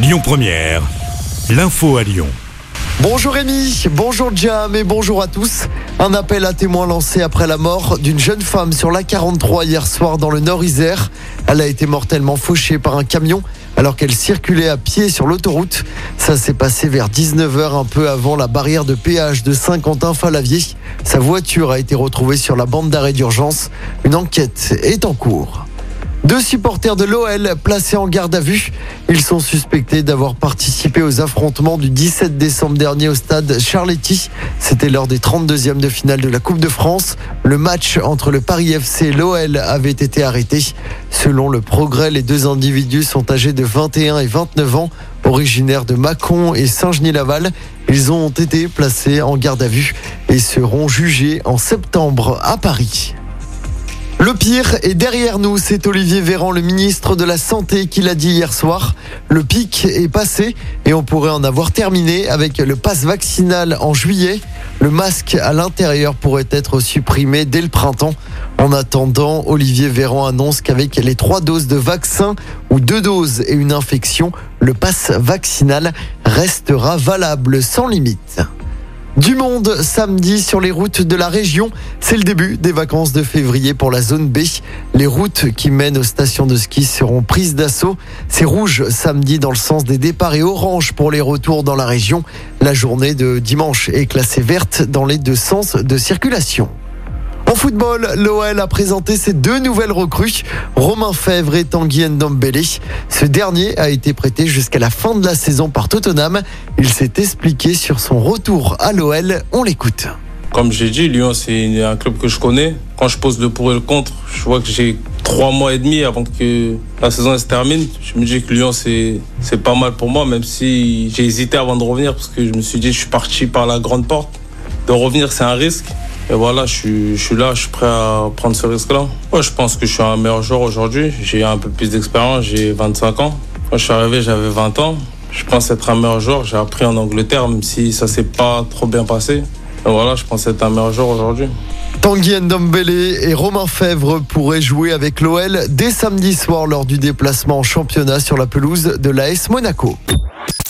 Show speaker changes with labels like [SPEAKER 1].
[SPEAKER 1] Lyon Première, l'info à Lyon.
[SPEAKER 2] Bonjour Rémi, bonjour Jam et bonjour à tous. Un appel à témoins lancé après la mort d'une jeune femme sur la 43 hier soir dans le Nord-Isère. Elle a été mortellement fauchée par un camion alors qu'elle circulait à pied sur l'autoroute. Ça s'est passé vers 19h un peu avant la barrière de péage de Saint-Quentin-Falavier. Sa voiture a été retrouvée sur la bande d'arrêt d'urgence. Une enquête est en cours. Deux supporters de l'OL placés en garde à vue. Ils sont suspectés d'avoir participé aux affrontements du 17 décembre dernier au stade Charletti. C'était lors des 32e de finale de la Coupe de France. Le match entre le Paris FC et l'OL avait été arrêté. Selon le progrès, les deux individus sont âgés de 21 et 29 ans, originaires de Mâcon et Saint-Genis-Laval. Ils ont été placés en garde à vue et seront jugés en septembre à Paris. Le pire est derrière nous, c'est Olivier Véran, le ministre de la Santé, qui l'a dit hier soir. Le pic est passé et on pourrait en avoir terminé avec le pass vaccinal en juillet. Le masque à l'intérieur pourrait être supprimé dès le printemps. En attendant, Olivier Véran annonce qu'avec les trois doses de vaccin ou deux doses et une infection, le pass vaccinal restera valable sans limite. Du monde samedi sur les routes de la région. C'est le début des vacances de février pour la zone B. Les routes qui mènent aux stations de ski seront prises d'assaut. C'est rouge samedi dans le sens des départs et orange pour les retours dans la région. La journée de dimanche est classée verte dans les deux sens de circulation. En football, l'OL a présenté ses deux nouvelles recrues, Romain Fèvre et Tanguy Ndombele. Ce dernier a été prêté jusqu'à la fin de la saison par Tottenham. Il s'est expliqué sur son retour à l'OL. On l'écoute.
[SPEAKER 3] Comme j'ai dit, Lyon, c'est un club que je connais. Quand je pose le pour et le contre, je vois que j'ai trois mois et demi avant que la saison se termine. Je me dis que Lyon, c'est pas mal pour moi, même si j'ai hésité avant de revenir parce que je me suis dit, je suis parti par la grande porte. De revenir, c'est un risque. Et voilà, je suis, là, je suis prêt à prendre ce risque-là. Ouais, je pense que je suis un meilleur joueur aujourd'hui. J'ai un peu plus d'expérience, j'ai 25 ans. Quand je suis arrivé, j'avais 20 ans. Je pense être un meilleur joueur. J'ai appris en Angleterre, même si ça s'est pas trop bien passé. Et voilà, je pense être un meilleur joueur aujourd'hui.
[SPEAKER 2] Tanguy Ndombele et Romain Fèvre pourraient jouer avec l'OL dès samedi soir lors du déplacement en championnat sur la pelouse de l'AS Monaco.